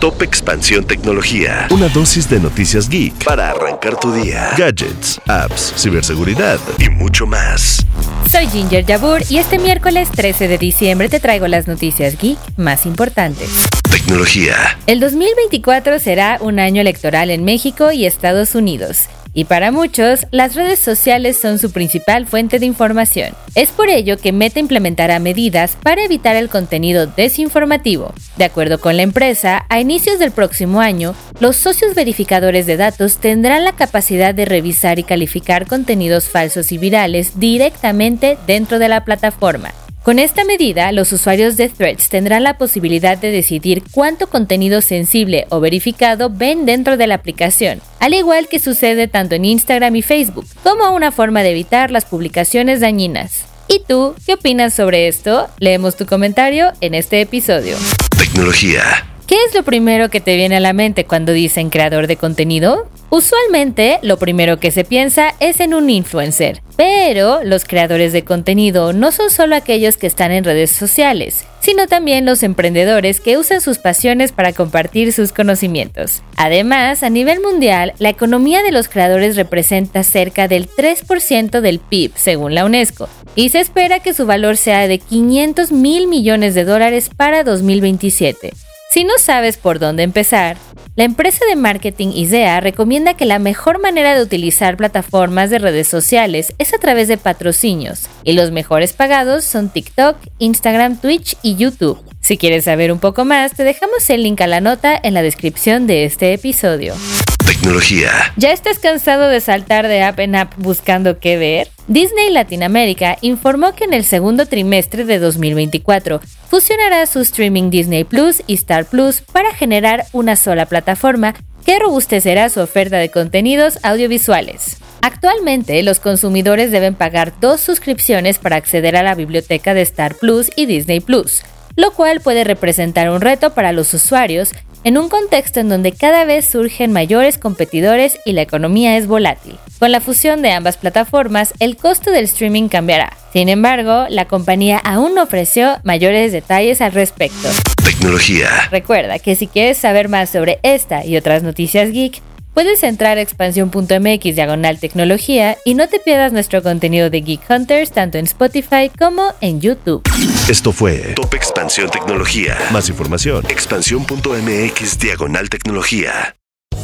Top Expansión Tecnología. Una dosis de noticias geek para arrancar tu día. Gadgets, apps, ciberseguridad y mucho más. Soy Ginger Yabur y este miércoles 13 de diciembre te traigo las noticias geek más importantes. Tecnología. El 2024 será un año electoral en México y Estados Unidos. Y para muchos, las redes sociales son su principal fuente de información. Es por ello que Meta implementará medidas para evitar el contenido desinformativo. De acuerdo con la empresa, a inicios del próximo año, los socios verificadores de datos tendrán la capacidad de revisar y calificar contenidos falsos y virales directamente dentro de la plataforma. Con esta medida, los usuarios de Threads tendrán la posibilidad de decidir cuánto contenido sensible o verificado ven dentro de la aplicación, al igual que sucede tanto en Instagram y Facebook, como una forma de evitar las publicaciones dañinas. ¿Y tú qué opinas sobre esto? Leemos tu comentario en este episodio. Tecnología. ¿Qué es lo primero que te viene a la mente cuando dicen creador de contenido? Usualmente, lo primero que se piensa es en un influencer, pero los creadores de contenido no son solo aquellos que están en redes sociales, sino también los emprendedores que usan sus pasiones para compartir sus conocimientos. Además, a nivel mundial, la economía de los creadores representa cerca del 3% del PIB, según la UNESCO, y se espera que su valor sea de 500 mil millones de dólares para 2027. Si no sabes por dónde empezar, la empresa de marketing ISEA recomienda que la mejor manera de utilizar plataformas de redes sociales es a través de patrocinios, y los mejores pagados son TikTok, Instagram, Twitch y YouTube. Si quieres saber un poco más, te dejamos el link a la nota en la descripción de este episodio. Tecnología. ¿Ya estás cansado de saltar de app en app buscando qué ver? Disney Latinoamérica informó que en el segundo trimestre de 2024 fusionará su streaming Disney Plus y Star Plus para generar una sola plataforma que robustecerá su oferta de contenidos audiovisuales. Actualmente, los consumidores deben pagar dos suscripciones para acceder a la biblioteca de Star Plus y Disney Plus, lo cual puede representar un reto para los usuarios en un contexto en donde cada vez surgen mayores competidores y la economía es volátil. Con la fusión de ambas plataformas, el costo del streaming cambiará. Sin embargo, la compañía aún no ofreció mayores detalles al respecto. Tecnología. Recuerda que si quieres saber más sobre esta y otras noticias geek, Puedes entrar a expansión.mx diagonal tecnología y no te pierdas nuestro contenido de Geek Hunters tanto en Spotify como en YouTube. Esto fue Top Expansión Tecnología. Más información, expansión.mx diagonal tecnología.